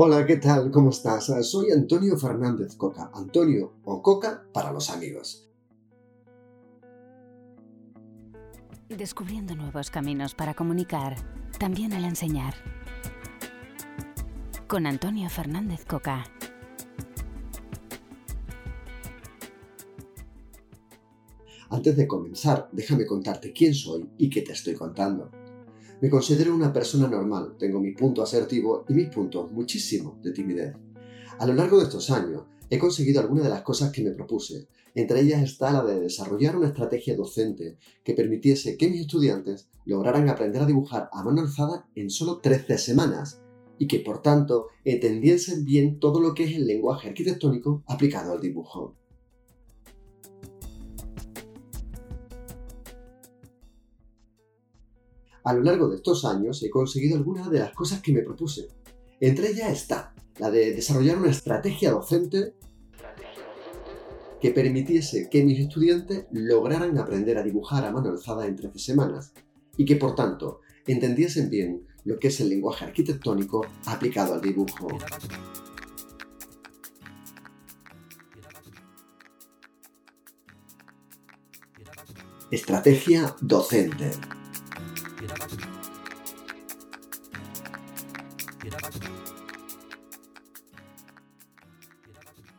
Hola, ¿qué tal? ¿Cómo estás? Soy Antonio Fernández Coca. Antonio o Coca para los amigos. Descubriendo nuevos caminos para comunicar, también al enseñar. Con Antonio Fernández Coca. Antes de comenzar, déjame contarte quién soy y qué te estoy contando. Me considero una persona normal, tengo mi punto asertivo y mis puntos muchísimo de timidez. A lo largo de estos años he conseguido algunas de las cosas que me propuse. Entre ellas está la de desarrollar una estrategia docente que permitiese que mis estudiantes lograran aprender a dibujar a mano alzada en solo 13 semanas y que por tanto entendiesen bien todo lo que es el lenguaje arquitectónico aplicado al dibujo. A lo largo de estos años he conseguido algunas de las cosas que me propuse. Entre ellas está la de desarrollar una estrategia docente que permitiese que mis estudiantes lograran aprender a dibujar a mano alzada en 13 semanas y que por tanto entendiesen bien lo que es el lenguaje arquitectónico aplicado al dibujo. Estrategia docente.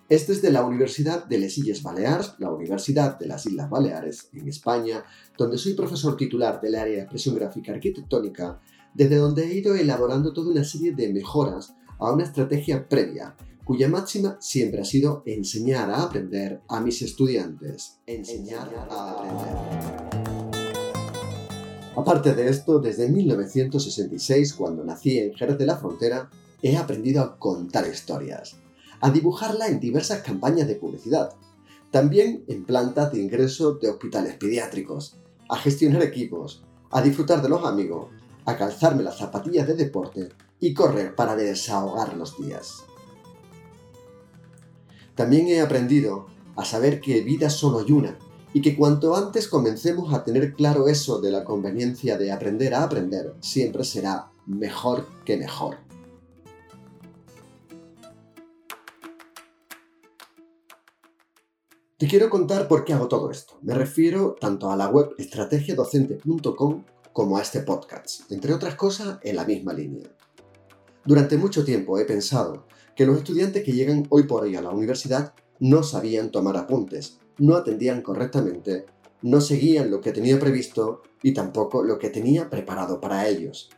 Este es de la Universidad de Les Illes Balears, la Universidad de las Islas Baleares, en España, donde soy profesor titular del área de expresión gráfica arquitectónica, desde donde he ido elaborando toda una serie de mejoras a una estrategia previa, cuya máxima siempre ha sido enseñar a aprender a mis estudiantes. Enseñar a aprender. Aparte de esto, desde 1966, cuando nací en Jerez de la Frontera, he aprendido a contar historias a dibujarla en diversas campañas de publicidad, también en plantas de ingreso de hospitales pediátricos, a gestionar equipos, a disfrutar de los amigos, a calzarme las zapatillas de deporte y correr para desahogar los días. También he aprendido a saber que vida solo hay una y que cuanto antes comencemos a tener claro eso de la conveniencia de aprender a aprender, siempre será mejor que mejor. Te quiero contar por qué hago todo esto. Me refiero tanto a la web estrategiadocente.com como a este podcast, entre otras cosas en la misma línea. Durante mucho tiempo he pensado que los estudiantes que llegan hoy por hoy a la universidad no sabían tomar apuntes, no atendían correctamente, no seguían lo que tenía previsto y tampoco lo que tenía preparado para ellos.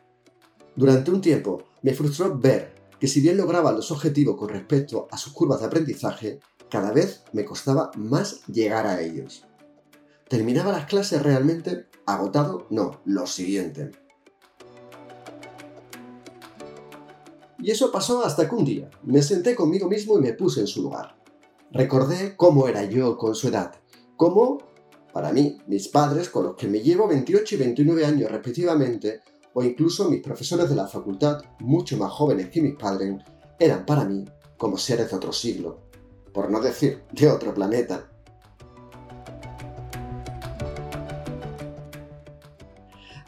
Durante un tiempo me frustró ver que si bien lograban los objetivos con respecto a sus curvas de aprendizaje, cada vez me costaba más llegar a ellos. ¿Terminaba las clases realmente agotado? No, lo siguiente. Y eso pasó hasta que un día me senté conmigo mismo y me puse en su lugar. Recordé cómo era yo con su edad, cómo, para mí, mis padres, con los que me llevo 28 y 29 años respectivamente, o incluso mis profesores de la facultad, mucho más jóvenes que mis padres, eran para mí como seres de otro siglo, por no decir de otro planeta.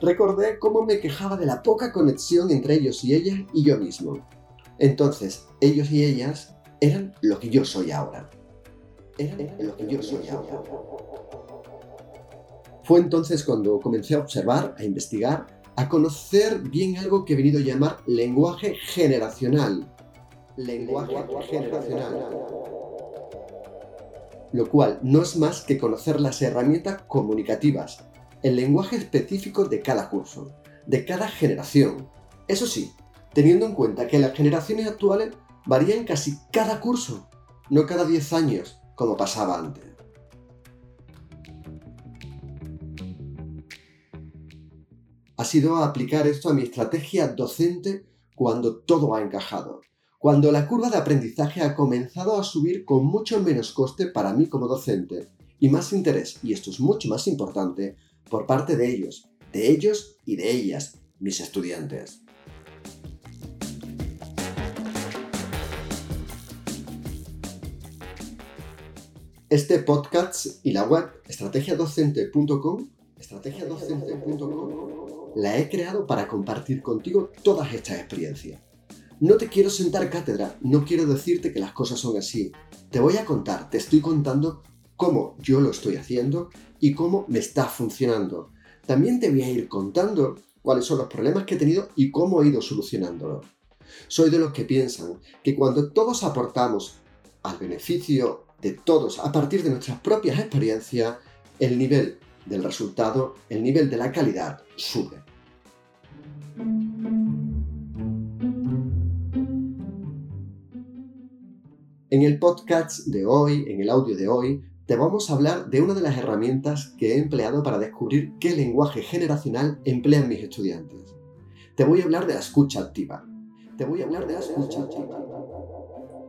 Recordé cómo me quejaba de la poca conexión entre ellos y ellas y yo mismo. Entonces, ellos y ellas eran lo que yo soy ahora. Eran lo que yo soy ahora. Fue entonces cuando comencé a observar, a investigar, a conocer bien algo que he venido a llamar lenguaje generacional. Lenguaje generacional lo cual no es más que conocer las herramientas comunicativas, el lenguaje específico de cada curso, de cada generación. Eso sí, teniendo en cuenta que las generaciones actuales varían casi cada curso, no cada 10 años, como pasaba antes. Ha sido aplicar esto a mi estrategia docente cuando todo ha encajado cuando la curva de aprendizaje ha comenzado a subir con mucho menos coste para mí como docente y más interés, y esto es mucho más importante, por parte de ellos, de ellos y de ellas, mis estudiantes. Este podcast y la web estrategiadocente.com estrategiadocente.com la he creado para compartir contigo todas estas experiencias No te quiero sentar cátedra, no quiero decirte que las cosas son así. Te voy a contar, te estoy contando cómo yo lo estoy haciendo y cómo me está funcionando. También te voy a ir contando cuáles son los problemas que he tenido y cómo he ido solucionándolo. Soy de los que piensan que cuando todos aportamos al beneficio de todos a partir de nuestras propias experiencias, el nivel del resultado, el nivel de la calidad sube. En el podcast de hoy, en el audio de hoy, te vamos a hablar de una de las herramientas que he empleado para descubrir qué lenguaje generacional emplean mis estudiantes. Te voy a hablar de la escucha activa. Te voy a hablar de la escucha activa.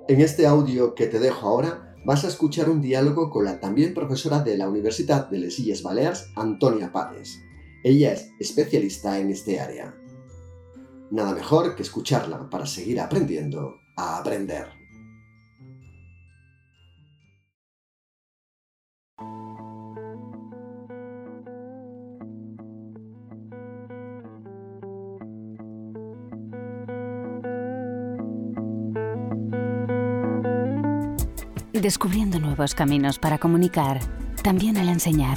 En este audio que te dejo ahora, vas a escuchar un diálogo con la también profesora de la Universidad de Les Illes Balears, Antonia Pades. Ella es especialista en este área. Nada mejor que escucharla para seguir aprendiendo a aprender. Descubriendo nuevos caminos para comunicar, también al enseñar.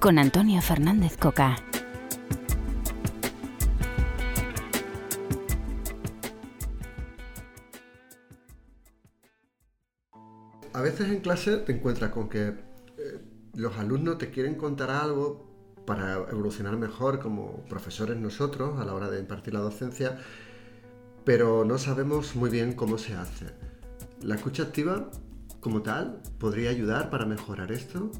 Con Antonio Fernández Coca. A veces en clase te encuentras con que eh, los alumnos te quieren contar algo para evolucionar mejor como profesores nosotros a la hora de impartir la docencia, pero no sabemos muy bien cómo se hace. ¿La escucha activa como tal podría ayudar para mejorar esto?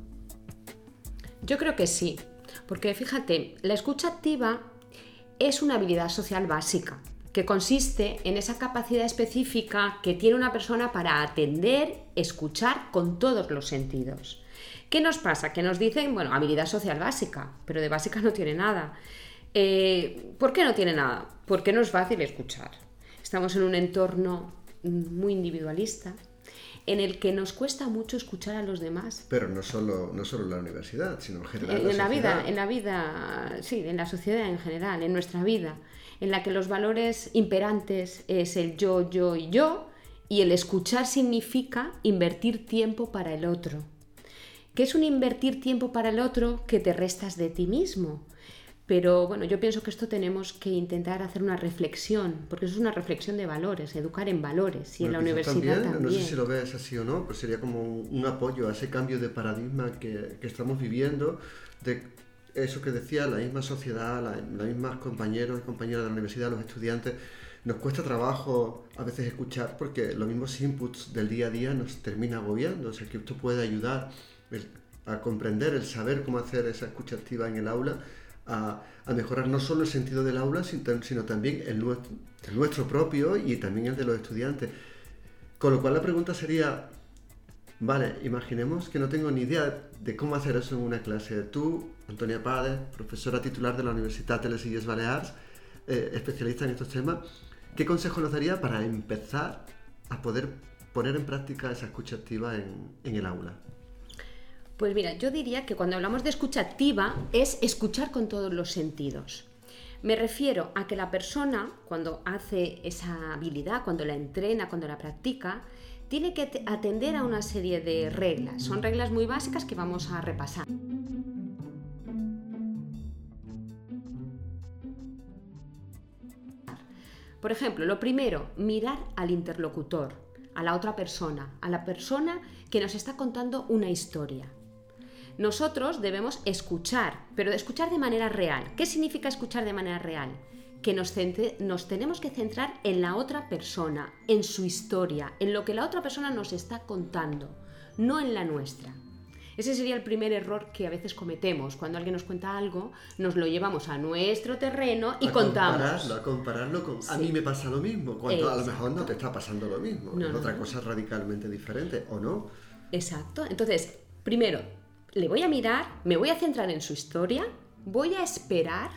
Yo creo que sí, porque fíjate, la escucha activa es una habilidad social básica que consiste en esa capacidad específica que tiene una persona para atender, escuchar con todos los sentidos. ¿Qué nos pasa? Que nos dicen, bueno, habilidad social básica, pero de básica no tiene nada. Eh, ¿Por qué no tiene nada? Porque no es fácil escuchar. Estamos en un entorno muy individualista, en el que nos cuesta mucho escuchar a los demás. Pero no solo, no solo en la universidad, sino en general. En, la, vida, en la vida, sí, en la sociedad en general, en nuestra vida, en la que los valores imperantes es el yo, yo y yo, y el escuchar significa invertir tiempo para el otro. ¿Qué es un invertir tiempo para el otro que te restas de ti mismo? Pero bueno, yo pienso que esto tenemos que intentar hacer una reflexión, porque eso es una reflexión de valores, educar en valores y en la universidad también, No sé si lo ves así o no, pues sería como un, apoyo a ese cambio de paradigma que, que, estamos viviendo, de eso que decía, la misma sociedad, las la mismas compañeros y compañeras de la universidad, los estudiantes, nos cuesta trabajo a veces escuchar porque los mismos inputs del día a día nos termina agobiando, o sea que esto puede ayudar a comprender, el saber cómo hacer esa escucha activa en el aula a, mejorar no solo el sentido del aula, sino, también el nuestro, propio y también el de los estudiantes. Con lo cual la pregunta sería, vale, imaginemos que no tengo ni idea de cómo hacer eso en una clase. Tú, Antonia Pades, profesora titular de la Universidad de les Illes Balears, eh, especialista en estos temas, ¿qué consejo nos daría para empezar a poder poner en práctica esa escucha activa en, en el aula? Pues mira, yo diría que cuando hablamos de escucha activa es escuchar con todos los sentidos. Me refiero a que la persona, cuando hace esa habilidad, cuando la entrena, cuando la practica, tiene que atender a una serie de reglas. Son reglas muy básicas que vamos a repasar. Por ejemplo, lo primero, mirar al interlocutor, a la otra persona, a la persona que nos está contando una historia. Nosotros debemos escuchar, pero escuchar de manera real. ¿Qué significa escuchar de manera real? Que nos, nos, tenemos que centrar en la otra persona, en su historia, en lo que la otra persona nos está contando, no en la nuestra. Ese sería el primer error que a veces cometemos. Cuando alguien nos cuenta algo, nos lo llevamos a nuestro terreno y contamos. Compararlo, a compararlo con. A mí me pasa lo mismo, cuando a lo mejor no te está pasando lo mismo. es otra cosa radicalmente diferente, ¿o no? Exacto. Entonces, primero, le voy a mirar, me voy a centrar en su historia, voy a esperar,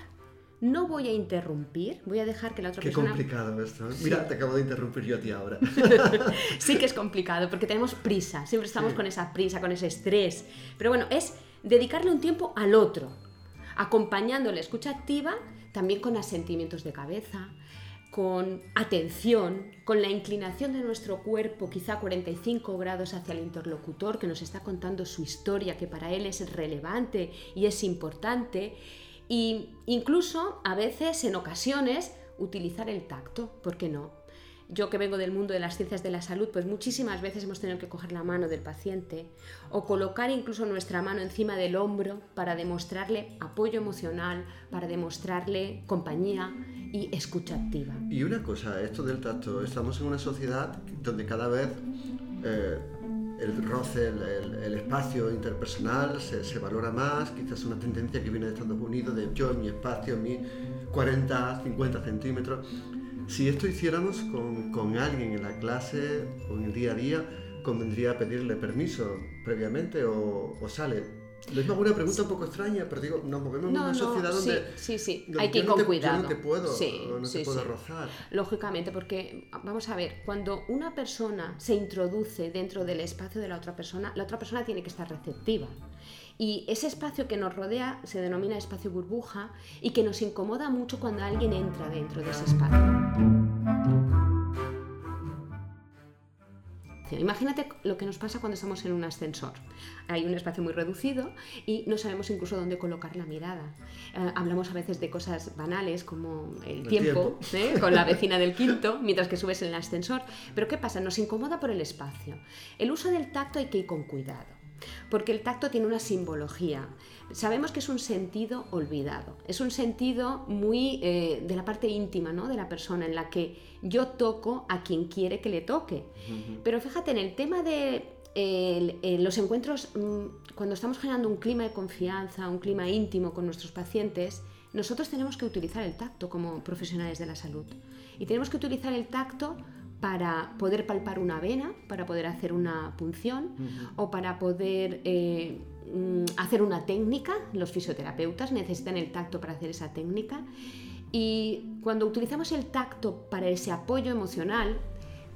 no voy a interrumpir, voy a dejar que la otra persona... Qué complicado esto. ¿eh? Mira, te acabo de interrumpir yo a ti ahora. sí que es complicado, porque tenemos prisa, siempre estamos con esa prisa, con ese estrés. Pero bueno, es dedicarle un tiempo al otro, acompañando la escucha activa también con asentimientos de cabeza, con atención, con la inclinación de nuestro cuerpo quizá 45 grados hacia el interlocutor que nos está contando su historia, que para él es relevante y es importante, e incluso a veces, en ocasiones, utilizar el tacto, ¿por qué no? Yo que vengo del mundo de las ciencias de la salud, pues muchísimas veces hemos tenido que coger la mano del paciente o colocar incluso nuestra mano encima del hombro para demostrarle apoyo emocional, para demostrarle compañía y escucha activa. Y una cosa, esto del tacto, estamos en una sociedad donde cada vez eh, el roce, el, espacio interpersonal se, se, valora más, quizás una tendencia que viene de Estados Unidos, de yo en mi espacio, mi 40, 50 centímetros. Si esto hiciéramos con, con, alguien en la clase o en el día a día, convendría pedirle permiso previamente o, o sale. Les hago una pregunta un poco extraña, pero digo, nos movemos en una sociedad donde, sí, sí, hay que ir con cuidado. no te puedo, no te puedo rozar. Lógicamente, porque vamos a ver, cuando una persona se introduce dentro del espacio de la otra persona, la otra persona tiene que estar receptiva. Y ese espacio que nos rodea se denomina espacio burbuja y que nos incomoda mucho cuando alguien entra dentro de ese espacio. Imagínate lo que nos pasa cuando estamos en un ascensor. Hay un espacio muy reducido y no sabemos incluso dónde colocar la mirada. Eh, hablamos a veces de cosas banales como el, tiempo, ¿eh? con la vecina del quinto mientras que subes en el ascensor. Pero ¿qué pasa? Nos incomoda por el espacio. El uso del tacto hay que ir con cuidado porque el tacto tiene una simbología. Sabemos que es un sentido olvidado, es un sentido muy eh, de la parte íntima ¿no? de la persona, en la que yo toco a quien quiere que le toque. Pero fíjate, en el tema de los encuentros, mm, cuando estamos generando un clima de confianza, un clima íntimo con nuestros pacientes, nosotros tenemos que utilizar el tacto como profesionales de la salud. Y tenemos que utilizar el tacto para poder palpar una vena, para poder hacer una punción o para poder eh, mm, hacer una técnica. Los fisioterapeutas necesitan el tacto para hacer esa técnica. Y cuando utilizamos el tacto para ese apoyo emocional,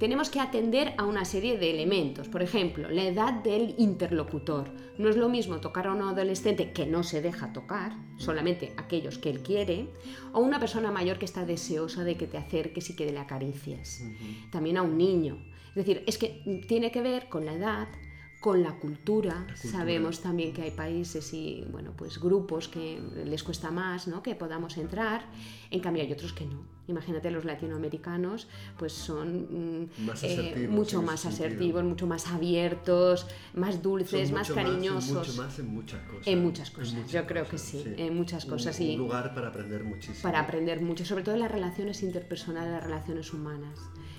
tenemos que atender a una serie de elementos. Por ejemplo, la edad del interlocutor. No es lo mismo tocar a un adolescente que no se deja tocar, solamente aquellos que él quiere, o una persona mayor que está deseosa de que te acerques y que le acaricies. También a un niño. Es decir, es que tiene que ver con la edad, con la cultura. Sabemos también que hay países y bueno, pues grupos que les cuesta más ¿no? que podamos entrar, en cambio hay otros que no. Imagínate los latinoamericanos, pues son mm, eh, mucho más asertivos, mucho más abiertos, más dulces, más cariñosos. mucho más en muchas cosas. En muchas cosas, yo creo que sí, en muchas cosas. Un, lugar para aprender muchísimo. Para aprender mucho, sobre todo en las relaciones interpersonales, las relaciones humanas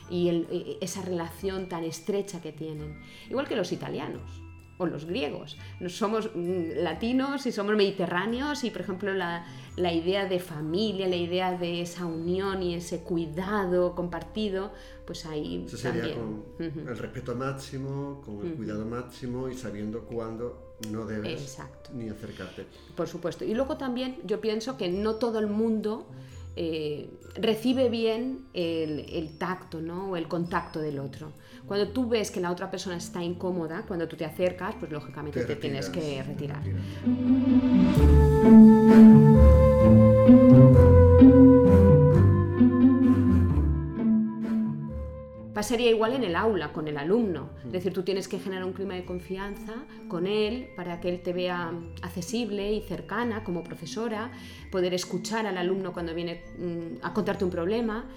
y esa relación tan estrecha que tienen. Igual que los italianos o los griegos. Somos mm, latinos y somos mediterráneos y, por ejemplo, la, la, idea de familia, la idea de esa unión y ese cuidado compartido, pues ahí Eso sería con el respeto máximo, con el cuidado máximo y sabiendo cuándo no debes ni acercarte. Por supuesto. Y luego también yo pienso que no todo el mundo eh, recibe bien el, tacto ¿no? o el contacto del otro. Cuando tú ves que la otra persona está incómoda, cuando tú te acercas, pues lógicamente te, tienes que retirar. Sería igual en el aula con el alumno. Es decir, tú tienes que generar un clima de confianza con él para que él te vea accesible y cercana como profesora, poder escuchar al alumno cuando viene mm, a contarte un problema,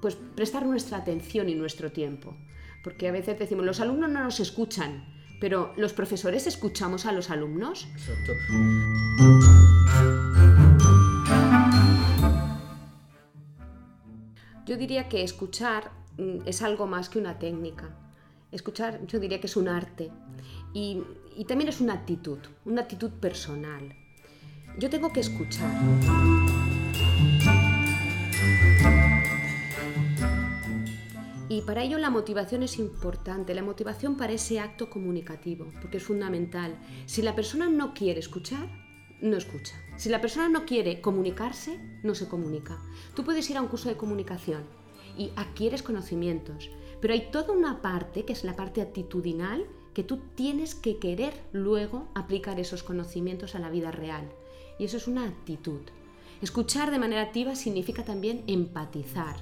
pues prestar nuestra atención y nuestro tiempo. Porque a veces decimos, los alumnos no nos escuchan, pero los profesores escuchamos a los alumnos. Exacto. Yo diría que escuchar Mm, es algo más que una técnica. Escuchar yo diría que es un arte y, también es una actitud, una actitud personal. Yo tengo que escuchar. Y para ello la motivación es importante, la motivación para ese acto comunicativo, porque es fundamental. Si la persona no quiere escuchar, no escucha. Si la persona no quiere comunicarse, no se comunica. Tú puedes ir a un curso de comunicación, y adquieres conocimientos. Pero hay toda una parte, que es la parte actitudinal, que tú tienes que querer luego aplicar esos conocimientos a la vida real. Y eso es una actitud. Escuchar de manera activa significa también empatizar,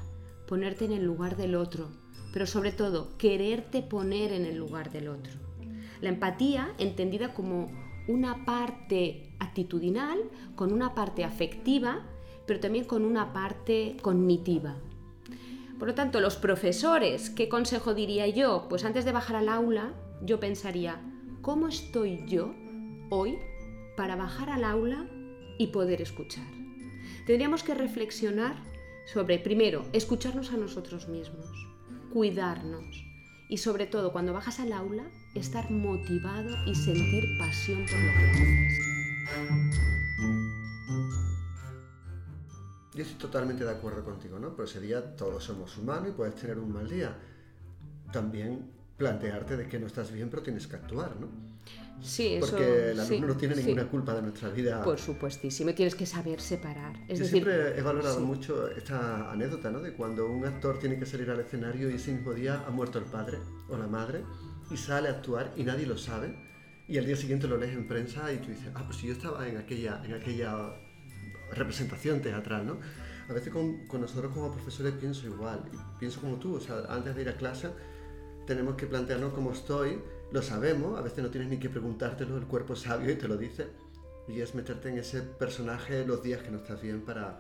ponerte en el lugar del otro, pero sobre todo quererte poner en el lugar del otro. La empatía, entendida como una parte actitudinal, con una parte afectiva, pero también con una parte cognitiva. Por lo tanto, los profesores, ¿qué consejo diría yo? Pues antes de bajar al aula, yo pensaría, ¿cómo estoy yo hoy para bajar al aula y poder escuchar? Tendríamos que reflexionar sobre, primero, escucharnos a nosotros mismos, cuidarnos y sobre todo cuando bajas al aula, estar motivado y sentir pasión por lo que haces. Yo estoy totalmente de acuerdo contigo, ¿no? Pero ese día todos somos humanos y puedes tener un mal día. También plantearte de que no estás bien, pero tienes que actuar, ¿no? Sí, eso, Porque el alumno no tiene ninguna culpa de nuestra vida. Por supuestísimo, tienes que saber separar. Es Yo decir, siempre he valorado mucho esta anécdota, ¿no? De cuando un actor tiene que salir al escenario y ese mismo día ha muerto el padre o la madre y sale a actuar y nadie lo sabe y al día siguiente lo lees en prensa y tú dices, ah, pues si yo estaba en aquella, en aquella representación teatral, ¿no? A veces con, con nosotros como profesores pienso igual, pienso como tú, o sea, antes de ir a clase tenemos que plantearnos cómo estoy, lo sabemos, a veces no tienes ni que preguntártelo, el cuerpo es sabio y te lo dice, y es meterte en ese personaje los días que no estás bien para,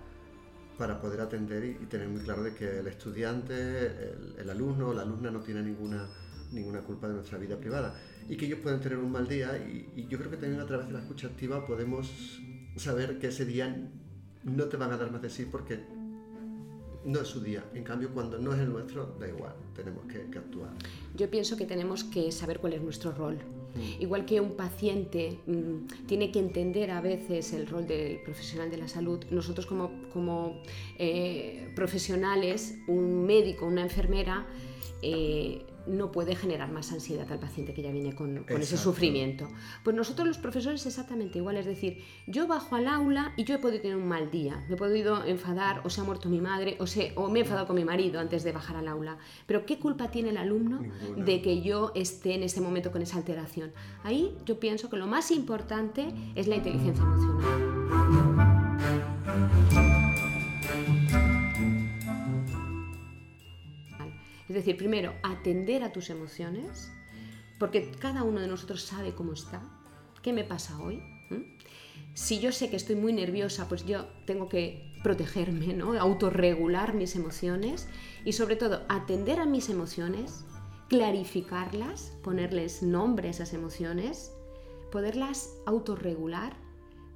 para poder atender y, y tener muy claro de que el estudiante, el, el alumno o la alumna no tiene ninguna, ninguna culpa de nuestra vida privada y que ellos pueden tener un mal día y, y yo creo que también a través de la escucha activa podemos saber que ese día no te van a dar más de sí porque no es su día. En cambio, cuando no es el nuestro, da igual, tenemos que, que actuar. yo pienso que tenemos que saber cuál es nuestro rol. Mm. Igual que un paciente mm, tiene que entender a veces el rol del profesional de la salud, nosotros como, como eh, profesionales, un médico, una enfermera, eh, no puede generar más ansiedad al paciente que ya viene con, con ese sufrimiento. Pues nosotros los profesores exactamente igual, es decir, yo bajo al aula y yo he podido tener un mal día, me he podido enfadar o se ha muerto mi madre o, se, o me he enfadado con mi marido antes de bajar al aula, pero ¿qué culpa tiene el alumno Ninguna. de que yo esté en ese momento con esa alteración? Ahí yo pienso que lo más importante es la inteligencia emocional. Es decir, primero, atender a tus emociones, porque cada uno de nosotros sabe cómo está, qué me pasa hoy. ¿Mm? Si yo sé que estoy muy nerviosa, pues yo tengo que protegerme, ¿no? autorregular mis emociones y sobre todo atender a mis emociones, clarificarlas, ponerles nombre a esas emociones, poderlas autorregular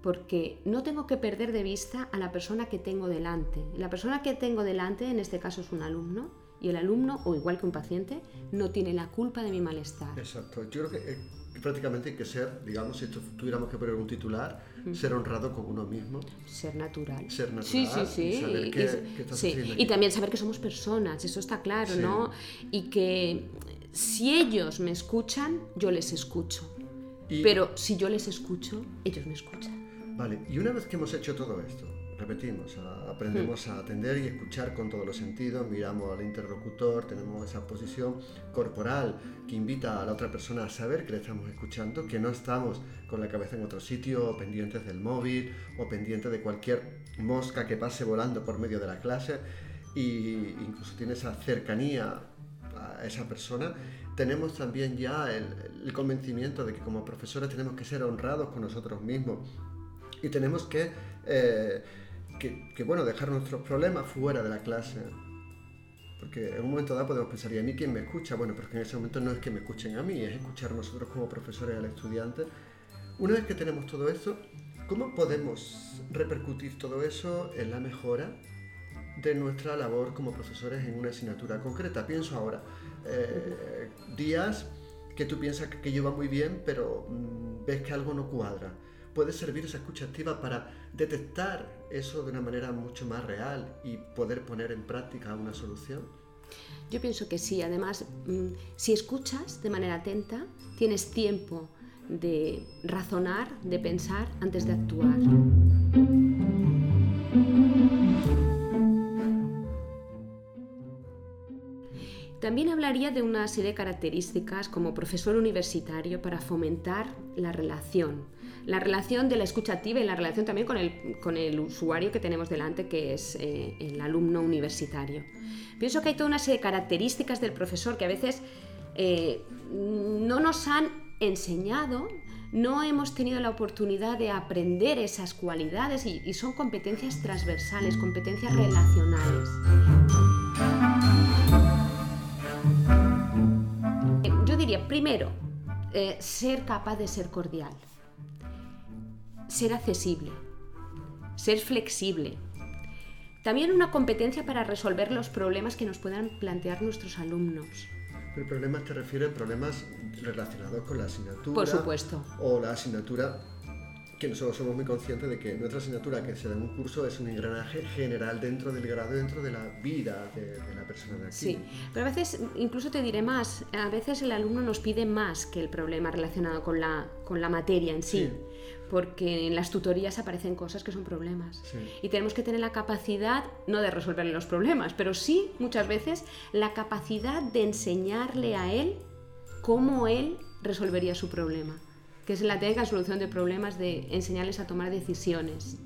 porque no tengo que perder de vista a la persona que tengo delante. La persona que tengo delante, en este caso, es un alumno, y el alumno, o igual que un paciente, no tiene la culpa de mi malestar. Exacto. Yo creo que eh, prácticamente hay que ser, digamos, si esto tuviéramos que poner un titular, ser honrado con uno mismo. Ser natural. Ser Sí, sí, natural sí. y saber y- qué- y- qué estás sí. haciendo Y también saber que somos personas, eso está claro, Sí. ¿no? Y que si ellos me escuchan, yo les escucho. Pero si yo les escucho, ellos me escuchan. Vale, y una vez que hemos hecho todo esto, repetimos, a- aprendemos a atender y escuchar con todos los sentidos, miramos al interlocutor, tenemos esa posición corporal que invita a la otra persona a saber que le estamos escuchando, que no estamos con la cabeza en otro sitio, o pendientes del móvil, o pendientes de cualquier mosca que pase volando por medio de la clase, y incluso tiene esa cercanía a esa persona, tenemos también ya el, el convencimiento de que como profesores tenemos que ser honrados con nosotros mismos y tenemos que, eh, que, que, bueno, dejar nuestros problemas fuera de la clase. Porque en un momento dado podemos pensar, ¿y a mí quién me escucha? Bueno, pero es que en ese momento no es que me escuchen a mí, es escuchar nosotros como profesores al estudiante. Una vez que tenemos todo eso, ¿cómo podemos repercutir todo eso en la mejora de nuestra labor como profesores en una asignatura concreta? Pienso ahora, eh, días que tú piensas que aquello va muy bien, pero mm, ves que algo no cuadra. Puede servir esa escucha activa para detectar eso de una manera mucho más real y poder poner en práctica una solución. Yo pienso que sí, además, mm, si escuchas de manera atenta, tienes tiempo de razonar, de pensar antes de actuar. También hablaría de una serie de características como profesor universitario para fomentar la relación. La relación de la escucha activa y la relación también con el, con el usuario que tenemos delante, que es eh, el alumno universitario. Pienso que hay toda una serie de características del profesor que a veces eh, no nos han enseñado, no hemos tenido la oportunidad de aprender esas cualidades y, son competencias transversales, competencias relacionales. Yo diría, primero, eh, ser capaz de ser cordial, ser accesible, ser flexible. También una competencia para resolver los problemas que nos puedan plantear nuestros alumnos. ¿El problemas te refieres a problemas relacionados con la asignatura? Por supuesto. O la asignatura que nosotros somos muy conscientes de que nuestra asignatura que se da en un curso es un engranaje general dentro del grado, dentro de la vida de, la persona de aquí. Sí, pero a veces, incluso te diré más, a veces el alumno nos pide más que el problema relacionado con la, con la materia en sí. porque en las tutorías aparecen cosas que son problemas. Y tenemos que tener la capacidad, no de resolverle los problemas, pero sí muchas veces la capacidad de enseñarle a él cómo él resolvería su problema que es la técnica de solución de problemas de enseñarles a tomar decisiones.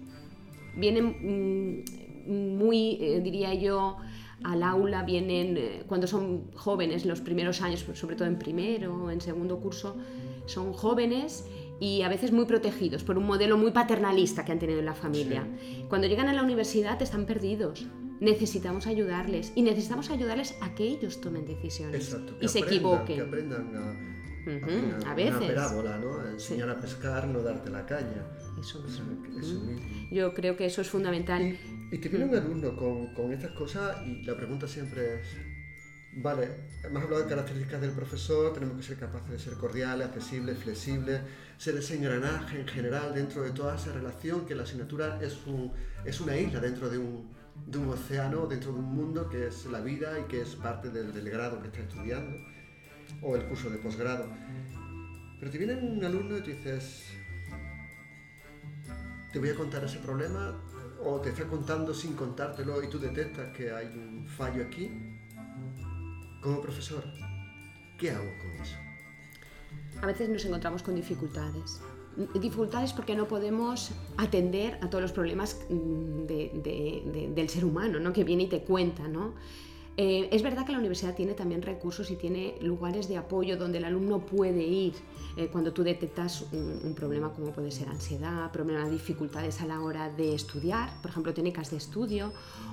Vienen mm, muy, eh, diría yo, al aula, vienen eh, cuando son jóvenes, los primeros años, pues, sobre todo en primero o en segundo curso, son jóvenes y a veces muy protegidos por un modelo muy paternalista que han tenido en la familia. Cuando llegan a la universidad están perdidos. Necesitamos ayudarles y necesitamos ayudarles a que ellos tomen decisiones y se equivoquen. Que aprendan a a veces. Una parábola, ¿no? Enseñar a pescar, no darte la caña. Eso, Yo creo que eso es fundamental. Y, te viene un alumno con, con, estas cosas y la pregunta siempre es, vale, hemos hablado de características del profesor, tenemos que ser capaces de ser cordiales, accesibles, flexibles, ser ese engranaje en general dentro de toda esa relación, que la asignatura es, un, es una isla dentro de un, de un océano, dentro de un mundo que es la vida y que es parte del, del grado que está estudiando o el curso de posgrado. Pero te viene un alumno y te dices, te voy a contar ese problema, o te está contando sin contártelo y tú detectas que hay un fallo aquí. Como profesor, ¿qué hago con eso? A veces nos encontramos con dificultades. Dificultades porque no podemos atender a todos los problemas mm, del ser humano, ¿no? que viene y te cuenta. ¿no? Eh, es verdad que la universidad tiene también recursos y tiene lugares de apoyo donde el alumno puede ir eh, cuando tú detectas un, problema como puede ser ansiedad, problemas, dificultades a la hora de estudiar, por ejemplo, técnicas de estudio,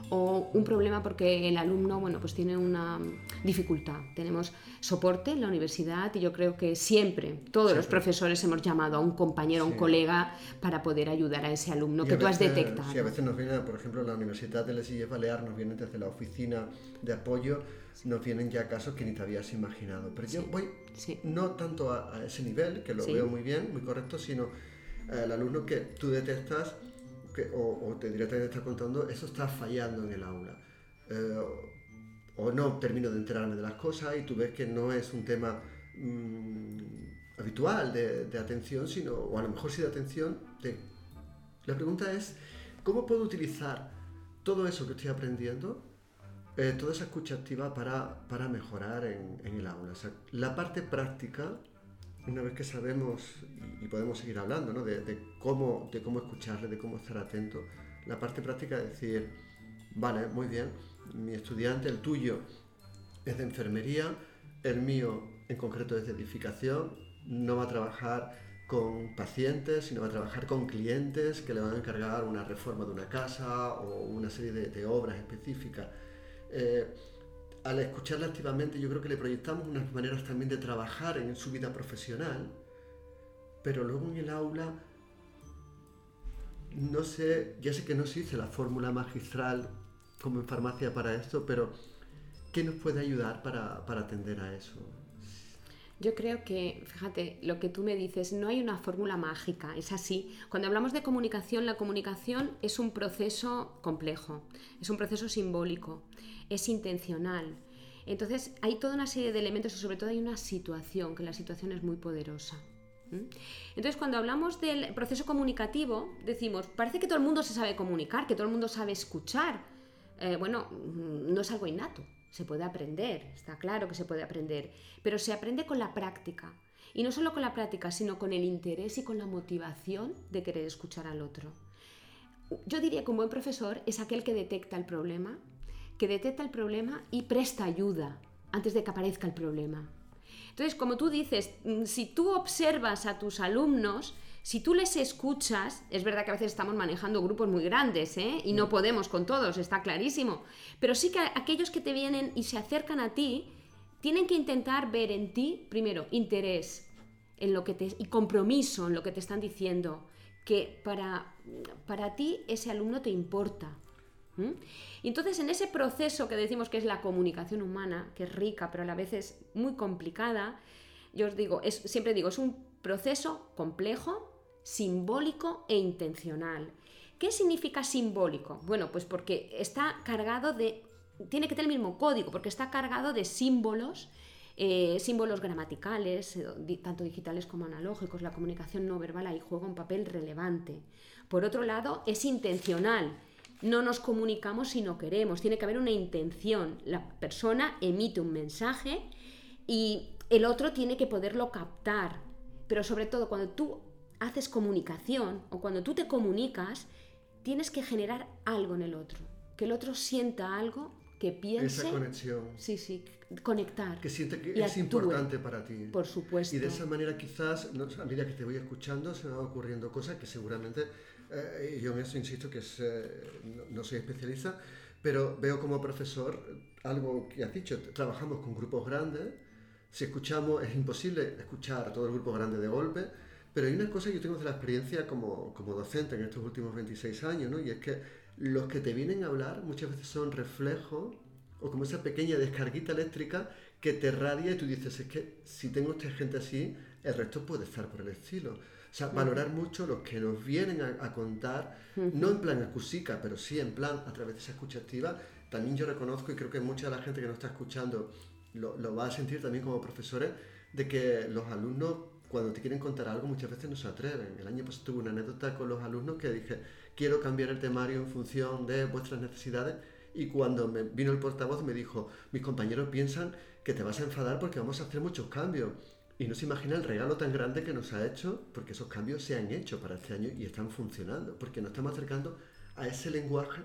o un problema porque el alumno bueno, pues tiene una dificultad. Tenemos soporte en la universidad y yo creo que siempre, todos los profesores hemos llamado a un compañero, a un colega para poder ayudar a ese alumno que tú has detectado. Sí, a veces nos viene, por ejemplo, la Universidad de Les Baleares nos viene desde la oficina de apoyo nos vienen ya casos que ni te habías imaginado. Pero yo voy no tanto a, ese nivel, que lo veo muy bien, muy correcto, sino al alumno que tú detectas que, o, te directamente está contando, eso está fallando en el aula. Eh, o no termino de enterarme de las cosas y tú ves que no es un tema mm, habitual de, de, atención, sino, o a lo mejor sí de atención. De... La pregunta es, ¿cómo puedo utilizar todo eso que estoy aprendiendo eh, toda esa escucha activa para, para mejorar en, en, el aula. O sea, la parte práctica, una vez que sabemos y, podemos seguir hablando ¿no? de, de, cómo, de cómo escucharle, de cómo estar atento, la parte práctica es decir, vale, muy bien, mi estudiante, el tuyo, es de enfermería, el mío en concreto es de edificación, no va a trabajar con pacientes, sino va a trabajar con clientes que le van a encargar una reforma de una casa o una serie de, de obras específicas. Eh, al escucharla activamente yo creo que le proyectamos unas maneras también de trabajar en su vida profesional, pero luego en el aula, no sé, ya sé que no se dice la fórmula magistral como en farmacia para esto, pero ¿qué nos puede ayudar para, para atender a eso? Yo creo que, fíjate, lo que tú me dices, no hay una fórmula mágica, es así. Cuando hablamos de comunicación, la comunicación es un proceso complejo, es un proceso simbólico, es intencional. Entonces hay toda una serie de elementos y sobre todo hay una situación, que la situación es muy poderosa. Entonces, cuando hablamos del proceso comunicativo, decimos, parece que todo el mundo se sabe comunicar, que todo el mundo sabe escuchar. Eh, bueno, no es algo innato, se puede aprender, está claro que se puede aprender, pero se aprende con la práctica. Y no solo con la práctica, sino con el interés y con la motivación de querer escuchar al otro. Yo diría que un buen profesor es aquel que detecta el problema, que detecta el problema y presta ayuda antes de que aparezca el problema. Entonces, como tú dices, mm, si tú observas a tus alumnos, si tú les escuchas, es verdad que a veces estamos manejando grupos muy grandes ¿eh? y no podemos con todos, está clarísimo, pero sí que aquellos que te vienen y se acercan a ti, tienen que intentar ver en ti, primero, interés en lo que te, y compromiso en lo que te están diciendo, que para, para ti ese alumno te importa. Y entonces en ese proceso que decimos que es la comunicación humana, que es rica pero a la vez es muy complicada, yo os digo, siempre digo, es un proceso complejo, simbólico e intencional. ¿Qué significa simbólico? Bueno, pues porque está cargado de tiene que tener el mismo código, porque está cargado de símbolos, eh, símbolos gramaticales, eh, tanto digitales como analógicos. La comunicación no verbal ahí juega un papel relevante. Por otro lado, es intencional. No nos comunicamos si no queremos, tiene que haber una intención. La persona emite un mensaje y el otro tiene que poderlo captar. Pero sobre todo cuando tú haces comunicación o cuando tú te comunicas, tienes que generar algo en el otro. Que el otro sienta algo que piense. Esa conexión. Sí, sí, conectar. Que siente que es importante para ti. Por supuesto. Y de esa manera, quizás, a medida que te voy escuchando, se me van ocurriendo cosas que seguramente, eh, yo en eso insisto que es, eh, no, soy especialista, pero veo como profesor algo que has dicho. Trabajamos con grupos grandes. Si escuchamos, es imposible escuchar a todo el grupo grande de golpe. Pero hay una cosa que yo tengo de la experiencia como, como docente en estos últimos 26 años, ¿no? Y es que los que te vienen a hablar muchas veces son reflejos o como esa pequeña descarguita eléctrica que te radia y tú dices, es que si tengo esta gente así, el resto puede estar por el estilo. O sea, valorar mucho los que nos vienen a, contar, no en plan acusica, pero sí en plan a través de esa escucha activa. También yo reconozco, y creo que mucha de la gente que nos está escuchando lo, lo va a sentir también como profesores, de que los alumnos cuando te quieren contar algo muchas veces no se atreven. El año pasado tuve una anécdota con los alumnos que dije, quiero cambiar el temario en función de vuestras necesidades y cuando me vino el portavoz me dijo, mis compañeros piensan que te vas a enfadar porque vamos a hacer muchos cambios. Y no se imagina el regalo tan grande que nos ha hecho, porque esos cambios se han hecho para este año y están funcionando, porque nos estamos acercando a ese lenguaje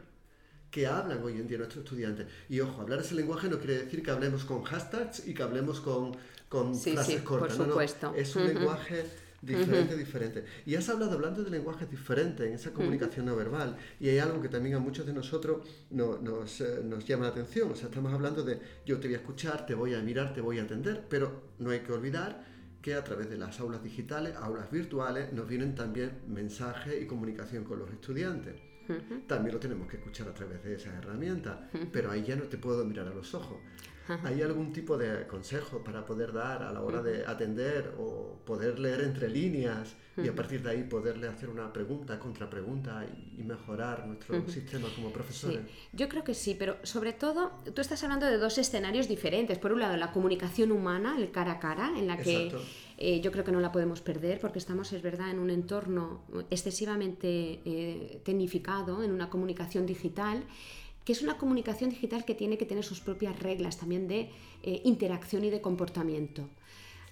que hablan hoy en día nuestros estudiantes. Y ojo, hablar ese lenguaje no quiere decir que hablemos con hashtags y que hablemos con, con frases cortas. Por supuesto. es un lenguaje diferente, diferente. Y has hablado hablando de lenguajes diferentes en esa comunicación no verbal. Y hay algo que también a muchos de nosotros nos, eh, nos llama la atención. O sea, estamos hablando de yo te voy a escuchar, te voy a mirar, te voy a atender, pero no hay que olvidar que a través de las aulas digitales, aulas virtuales, nos vienen también mensajes y comunicación con los estudiantes. También lo tenemos que escuchar a través de esas herramientas, pero ahí ya no te puedo mirar a los ojos. ¿Hay algún tipo de consejo para poder dar a la hora de atender o poder leer entre líneas y a partir de ahí poderle hacer una pregunta, contrapregunta y, mejorar nuestro sistema como profesores? Yo creo que sí, pero sobre todo tú estás hablando de dos escenarios diferentes. Por un lado, la comunicación humana, el cara a cara, en la que eh, yo creo que no la podemos perder porque estamos, es verdad, en un entorno excesivamente eh, tecnificado, en una comunicación digital que es una comunicación digital que tiene que tener sus propias reglas también de eh, interacción y de comportamiento.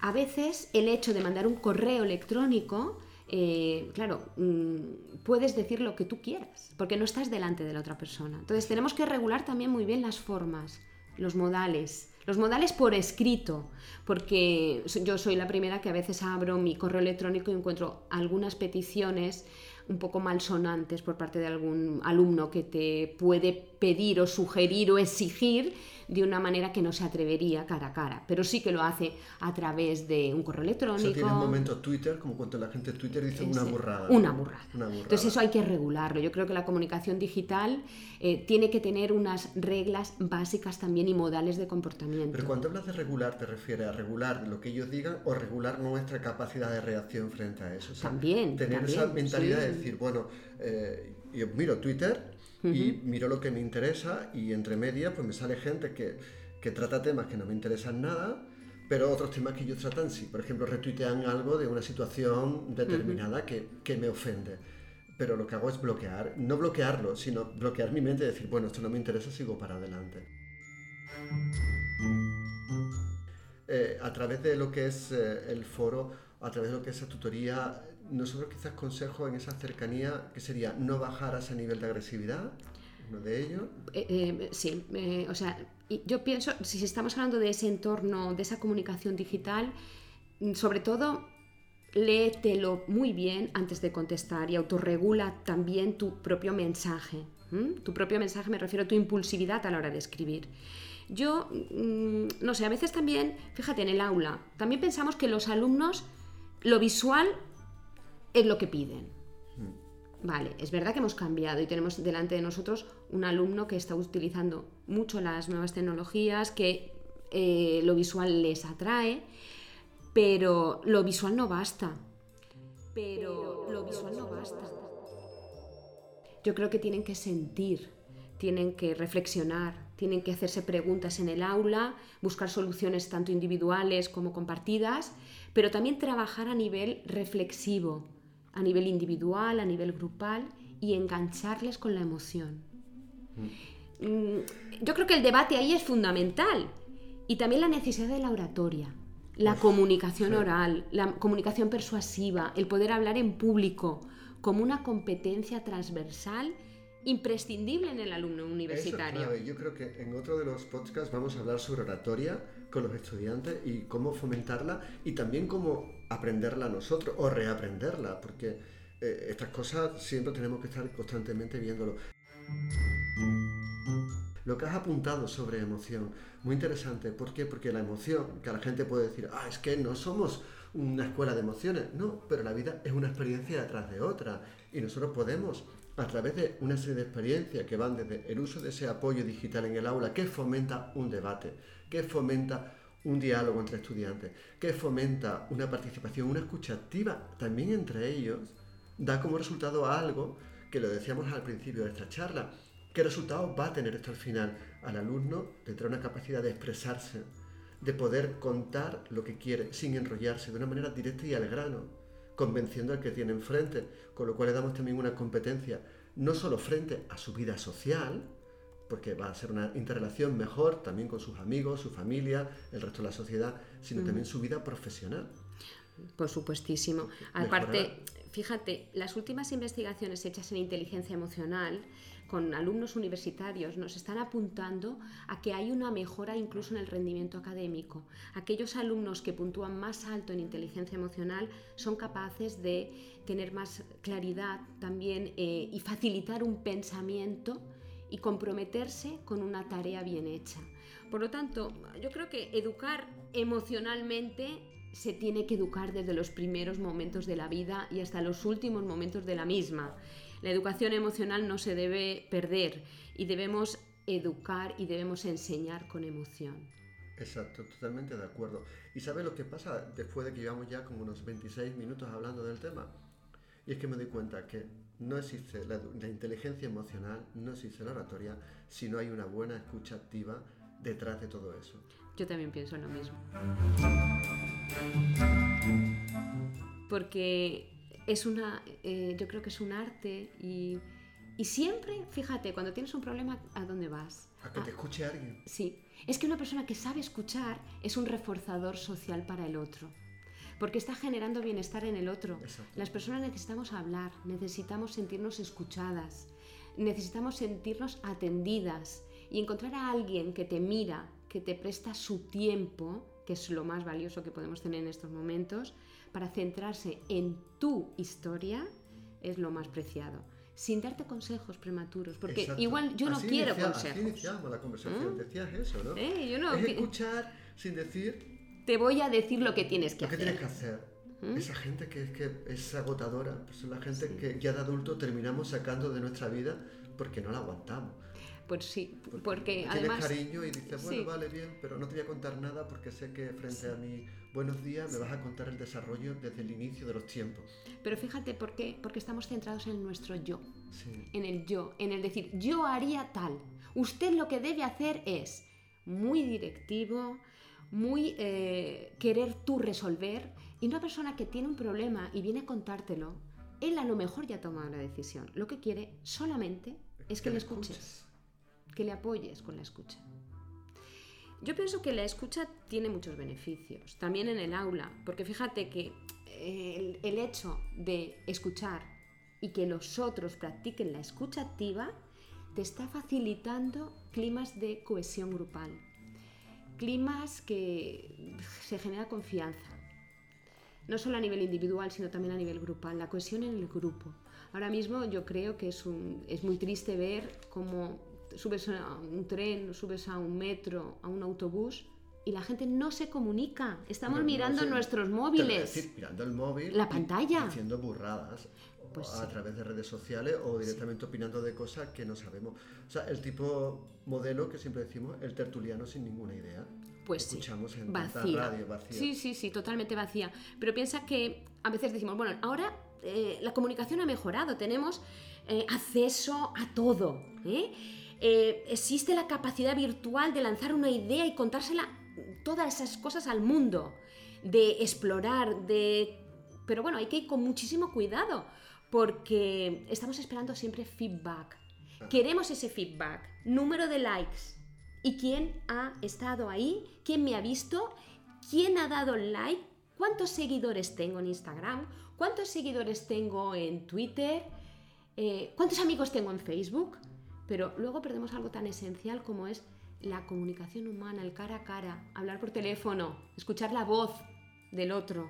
A veces el hecho de mandar un correo electrónico, eh, claro, mm, puedes decir lo que tú quieras, porque no estás delante de la otra persona. Entonces tenemos que regular también muy bien las formas, los modales. Los modales por escrito, porque yo soy la primera que a veces abro mi correo electrónico y encuentro algunas peticiones un poco malsonantes por parte de algún alumno que te puede pedir o sugerir o exigir de una manera que no se atrevería cara a cara, pero sí que lo hace a través de un correo electrónico. tiene un momento Twitter, como cuando la gente Twitter dice una burrada. Una burrada. Entonces eso hay que regularlo. Yo creo que la comunicación digital eh, tiene que tener unas reglas básicas también y modales de comportamiento. Pero cuando hablas de regular, ¿te refieres a regular lo que ellos digan o regular nuestra capacidad de reacción frente a eso? también. Tener esa mentalidad de decir, bueno, eh, yo miro Twitter y miro lo que me interesa y entre medias pues me sale gente que, que trata temas que no me interesan nada, pero otros temas que ellos tratan sí. Por ejemplo, retuitean algo de una situación determinada que, que, me ofende. Pero lo que hago es bloquear, no bloquearlo, sino bloquear mi mente y decir, bueno, esto no me interesa, sigo para adelante. Eh, a través de lo que es eh, el foro, a través de lo que es esa tutoría, nosotros quizás consejo en esa cercanía que sería no bajar a ese nivel de agresividad, uno de ellos. Eh, sí, o sea, yo pienso, si estamos hablando de ese entorno, de esa comunicación digital, mm, sobre todo léetelo muy bien antes de contestar y autorregula también tu propio mensaje. Tu propio mensaje me refiero a tu impulsividad a la hora de escribir. Yo, mm, no sé, a veces también, fíjate, en el aula, también pensamos que los alumnos, lo visual es lo que piden. Mm. Vale, es verdad que hemos cambiado y tenemos delante de nosotros un alumno que está utilizando mucho las nuevas tecnologías, que eh, lo visual les atrae, pero lo visual no basta. Pero lo visual no basta. Yo creo que tienen que sentir, tienen que reflexionar, tienen que hacerse preguntas en el aula, buscar soluciones tanto individuales como compartidas, pero también trabajar a nivel reflexivo, a nivel individual, a nivel grupal y engancharles con la emoción. Mm, yo creo que el debate ahí es fundamental y también la necesidad de la oratoria, la comunicación oral, la comunicación persuasiva, el poder hablar en público como una competencia transversal imprescindible en el alumno universitario. Yo creo que en otro de los podcasts vamos a hablar sobre oratoria con los estudiantes y cómo fomentarla y también cómo aprenderla nosotros o reaprenderla, porque eh, estas cosas siempre tenemos que estar constantemente viéndolo. Lo que has apuntado sobre emoción, muy interesante. ¿Por qué? Porque la emoción, que la gente puede decir, ah, es que no somos una escuela de emociones. No, pero la vida es una experiencia detrás de otra. Y nosotros podemos a través de una serie de experiencias que van desde el uso de ese apoyo digital en el aula, que fomenta un debate, que fomenta un diálogo entre estudiantes, que fomenta una participación, una escucha activa también entre ellos, da como resultado algo que lo decíamos al principio de esta charla. ¿Qué resultado va a tener esto al final? Al alumno tendrá una capacidad de expresarse, de poder contar lo que quiere sin enrollarse, de una manera directa y al grano convenciendo al que tiene enfrente, con lo cual le damos también una competencia, no solo frente a su vida social, porque va a ser una interrelación mejor también con sus amigos, su familia, el resto de la sociedad, sino también su vida profesional. Por supuestísimo. Aparte, fíjate, las últimas investigaciones hechas en inteligencia emocional con alumnos universitarios nos están apuntando a que hay una mejora incluso en el rendimiento académico. Aquellos alumnos que puntúan más alto en inteligencia emocional son capaces de tener más claridad también eh, y facilitar un pensamiento y comprometerse con una tarea bien hecha. Por lo tanto, yo creo que educar emocionalmente se tiene que educar desde los primeros momentos de la vida y hasta los últimos momentos de la misma. La educación emocional no se debe perder y debemos educar y debemos enseñar con emoción. Exacto, totalmente de acuerdo. ¿Y sabe lo que pasa después de que llevamos ya como unos 26 minutos hablando del tema? Y es que me doy cuenta que no existe la, la inteligencia emocional, no existe la oratoria, si no hay una buena escucha activa detrás de todo eso. Yo también pienso lo mismo. Porque es una, eh, yo creo que es un arte y, siempre, fíjate, cuando tienes un problema, ¿a dónde vas? A que te escuche alguien. Sí, es que una persona que sabe escuchar es un reforzador social para el otro porque está generando bienestar en el otro. Las personas necesitamos hablar, necesitamos sentirnos escuchadas, necesitamos sentirnos atendidas y encontrar a alguien que te mira, que te presta su tiempo, que es lo más valioso que podemos tener en estos momentos, para centrarse en tu historia, es lo más preciado. Sin darte consejos prematuros, porque igual yo no quiero consejos. Así iniciamos la conversación, ¿Mm? decías eso, ¿no? Eh, yo no es escuchar sin decir... Te voy a decir lo que tienes que hacer. ¿Qué tienes que hacer? ¿Mm? Esa gente que es, que es agotadora, pues es la gente que ya de adulto terminamos sacando de nuestra vida porque no la aguantamos. Pues sí, porque, además... Tienes cariño y dices, bueno, vale, bien, pero no te voy a contar nada porque sé que frente a mi buenos días me vas a contar el desarrollo desde el inicio de los tiempos. Pero fíjate, ¿por qué? Porque estamos centrados en nuestro yo, en el yo, en el decir, yo haría tal. Usted lo que debe hacer es muy directivo, muy eh, querer tú resolver, y una persona que tiene un problema y viene a contártelo, él a lo mejor ya ha tomado la decisión. Lo que quiere solamente es que, le escuches que le apoyes con la escucha. Yo pienso que la escucha tiene muchos beneficios, también en el aula, porque fíjate que el, el hecho de escuchar y que los otros practiquen la escucha activa te está facilitando climas de cohesión grupal, climas que se genera confianza, no solo a nivel individual, sino también a nivel grupal, la cohesión en el grupo. Ahora mismo yo creo que es, un, es muy triste ver cómo subes a un tren, subes a un metro, a un autobús y la gente no se comunica. Estamos mirando nuestros móviles. Decir, mirando el móvil. La pantalla. Haciendo burradas. Pues a través de redes sociales o directamente opinando de cosas que no sabemos. O sea, el tipo modelo que siempre decimos, el tertuliano sin ninguna idea. Pues Escuchamos sí, en vacía. radio vacía. Sí, sí, sí, totalmente vacía. Pero piensa que a veces decimos, bueno, ahora eh, la comunicación ha mejorado, tenemos eh, acceso a todo. ¿eh? existe la capacidad virtual de lanzar una idea y contársela todas esas cosas al mundo, de explorar, de... Pero bueno, hay que ir con muchísimo cuidado porque estamos esperando siempre feedback. Queremos ese feedback, número de likes. Y quién ha estado ahí, quién me ha visto, quién ha dado like, cuántos seguidores tengo en Instagram, cuántos seguidores tengo en Twitter, eh, cuántos amigos tengo en Facebook. Pero luego perdemos algo tan esencial como es la comunicación humana, el cara a cara, hablar por teléfono, escuchar la voz del otro.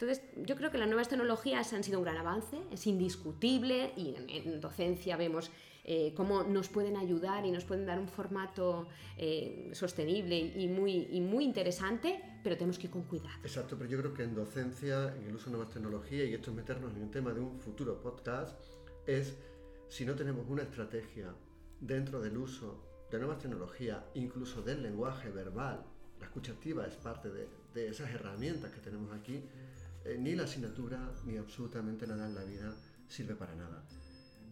Entonces, yo creo que las nuevas tecnologías han sido un gran avance, es indiscutible y en, docencia vemos eh, cómo nos pueden ayudar y nos pueden dar un formato eh, sostenible y muy, interesante, pero tenemos que ir con cuidado. Exacto, pero yo creo que en docencia, en el uso de nuevas tecnologías, y esto es meternos en un tema de un futuro podcast, es si no tenemos una estrategia dentro del uso de nuevas tecnologías, incluso del lenguaje verbal, la escucha activa es parte de, de esas herramientas que tenemos aquí, eh, ni la asignatura ni absolutamente nada en la vida sirve para nada.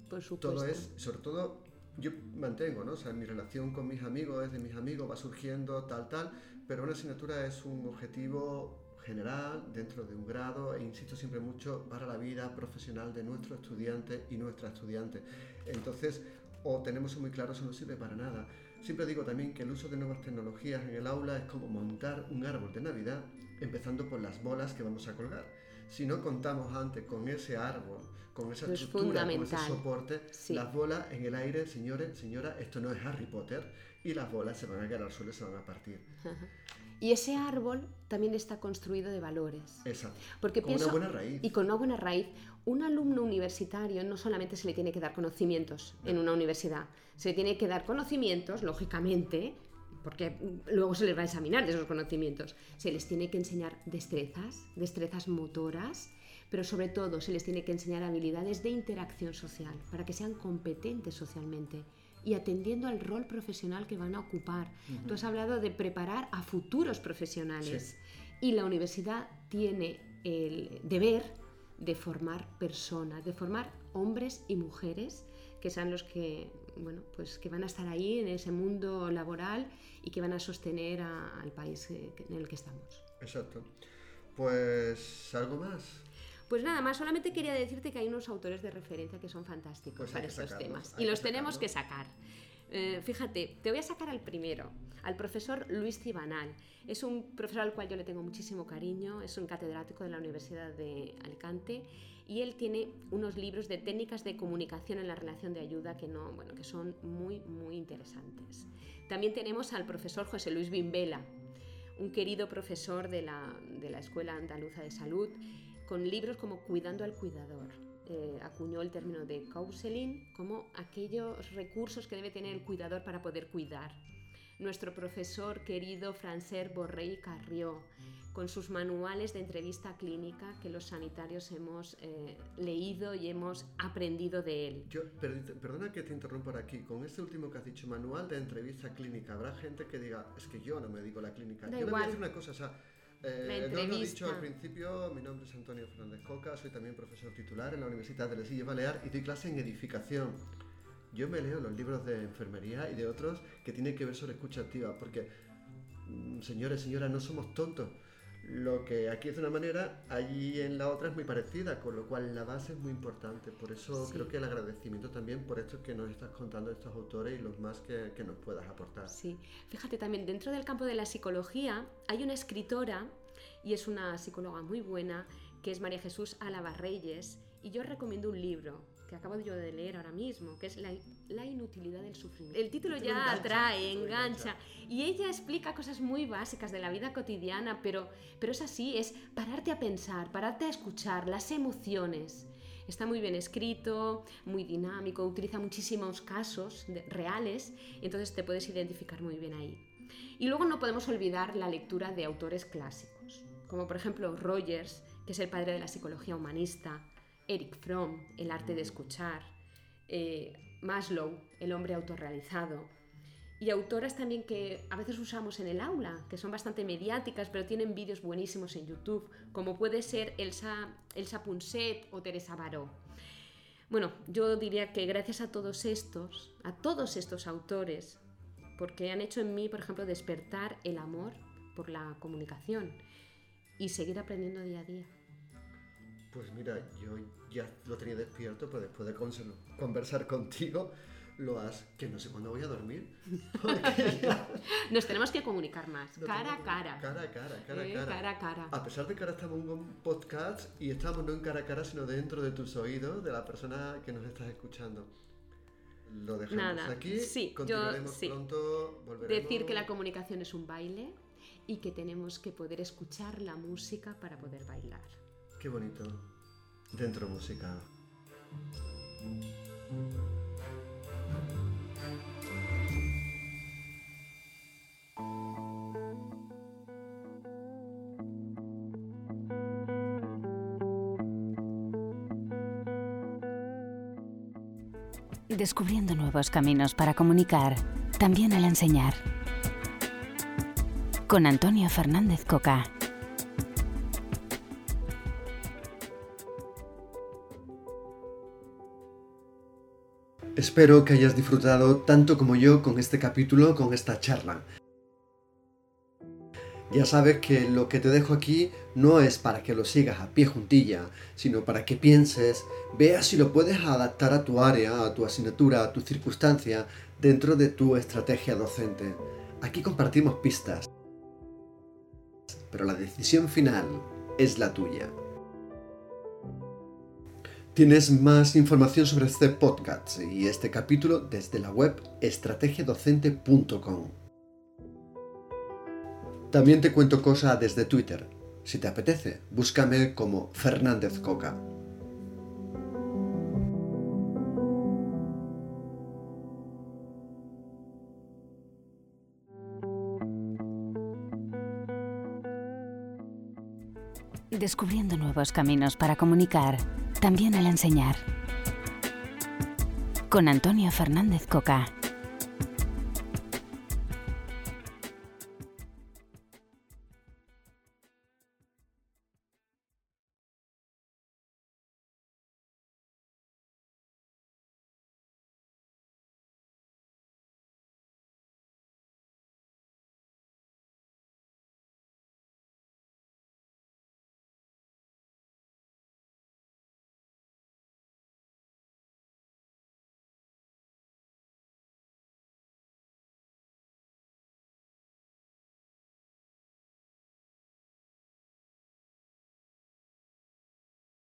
Por supuesto. Todo es, sobre todo, yo mantengo, ¿no? O sea, mi relación con mis amigos es de mis amigos, va surgiendo tal, tal, pero una asignatura es un objetivo general dentro de un grado e insisto siempre mucho para la vida profesional de nuestro estudiante y nuestra estudiante. Entonces, o tenemos muy claro, eso no sirve para nada. Siempre digo también que el uso de nuevas tecnologías en el aula es como montar un árbol de Navidad, empezando por las bolas que vamos a colgar. Si no contamos antes con ese árbol, con esa Es estructura, con ese soporte, Sí. las bolas en el aire, señores, señora, esto no es Harry Potter, y las bolas se van a caer al suelo y se van a partir. Y ese árbol también está construido de valores. Exacto. Porque con pienso, una buena raíz. Y con una buena raíz, un alumno universitario no solamente se le tiene que dar conocimientos en una universidad, se le tiene que dar conocimientos, lógicamente, porque luego se les va a examinar de esos conocimientos. Se les tiene que enseñar destrezas, destrezas motoras, pero sobre todo se les tiene que enseñar habilidades de interacción social para que sean competentes socialmente y atendiendo al rol profesional que van a ocupar. Tú has hablado de preparar a futuros profesionales y la universidad tiene el deber de formar personas, de formar hombres y mujeres que sean los que, bueno, pues que van a estar ahí en ese mundo laboral y que van a sostener a- al país eh, en el que estamos. Exacto. Pues, ¿algo más? Pues nada más, solamente quería decirte que hay unos autores de referencia que son fantásticos Pues para estos sacarlos, temas y que los tenemos que sacar. Eh, fíjate, te voy a sacar al primero, al profesor Luis Cibanal. Es un profesor al cual yo le tengo muchísimo cariño, es un catedrático de la Universidad de Alicante y él tiene unos libros de técnicas de comunicación en la relación de ayuda que, no, bueno, que son muy, muy interesantes. También tenemos al profesor José Luis Bimbela, un querido profesor de la, de la Escuela Andaluza de Salud, con libros como Cuidando al Cuidador. Eh, acuñó el término de counseling como aquellos recursos que debe tener el cuidador para poder cuidar. Nuestro profesor querido Francer Borrell Carrió, con sus manuales de entrevista clínica que los sanitarios hemos eh, leído y hemos aprendido de él. Yo, per- perdona que te interrumpa aquí. Con este último que has dicho, manual de entrevista clínica, habrá gente que diga, es que yo no me dedico a la clínica. Da yo le voy a igual. decir una cosa, o sea, eh, no lo he dicho al principio, mi nombre es Antonio Fernández Coca, soy también profesor titular en la Universidad de Les Illes Balear y doy clase en edificación. Yo me leo los libros de enfermería y de otros que tienen que ver sobre escucha activa, porque, mm, señores, señoras, no somos tontos. Lo que aquí es de una manera, allí en la otra es muy parecida, con lo cual la base es muy importante. Por eso creo que el agradecimiento también por esto que nos estás contando estos autores y los más que, que nos puedas aportar. Sí, fíjate también, dentro del campo de la psicología hay una escritora y es una psicóloga muy buena que es María Jesús Álava Reyes y yo recomiendo un libro que acabo yo de leer ahora mismo, que es la, inutilidad del sufrimiento. El título ya atrae, engancha, y ella explica cosas muy básicas de la vida cotidiana, pero, pero es así, es pararte a pensar, pararte a escuchar las emociones. Está muy bien escrito, muy dinámico, utiliza muchísimos casos reales, entonces te puedes identificar muy bien ahí. Y luego no podemos olvidar la lectura de autores clásicos, como por ejemplo Rogers, que es el padre de la psicología humanista, Eric Fromm, El arte de escuchar, eh, Maslow, El hombre autorrealizado, y autoras también que a veces usamos en el aula, que son bastante mediáticas, pero tienen vídeos buenísimos en YouTube, como puede ser Elsa, Elsa Punset o Teresa Baró. Bueno, yo diría que gracias a todos estos, a todos estos autores, porque han hecho en mí, por ejemplo, despertar el amor por la comunicación y seguir aprendiendo día a día. Pues mira, yo ya lo tenía despierto, pero después de conversar contigo, lo has... que no sé cuándo voy a dormir. Nos tenemos que comunicar más, cara a cara. Cara a cara, cara a eh, cara. cara a cara. A pesar de que ahora estamos en un podcast y estamos no en cara a cara, sino dentro de tus oídos, de la persona que nos estás escuchando. Lo dejamos Nada. aquí. Sí, continuaremos pronto. Volveremos. Decir que la comunicación es un baile y que tenemos que poder escuchar la música para poder bailar. Qué bonito. Dentro música. Descubriendo nuevos caminos para comunicar, también al enseñar. Con Antonio Fernández Coca. Espero que hayas disfrutado tanto como yo con este capítulo, con esta charla. Ya sabes que lo que te dejo aquí no es para que lo sigas a pie juntilla, sino para que pienses, veas si lo puedes adaptar a tu área, a tu asignatura, a tu circunstancia, dentro de tu estrategia docente. Aquí compartimos pistas, pero la decisión final es la tuya. Tienes más información sobre este podcast y este capítulo desde la web estrategiadocente.com. También te cuento cosas desde Twitter. Si te apetece, búscame como Fernández Coca. Descubriendo nuevos caminos para comunicar, también al enseñar. Con Antonio Fernández Coca.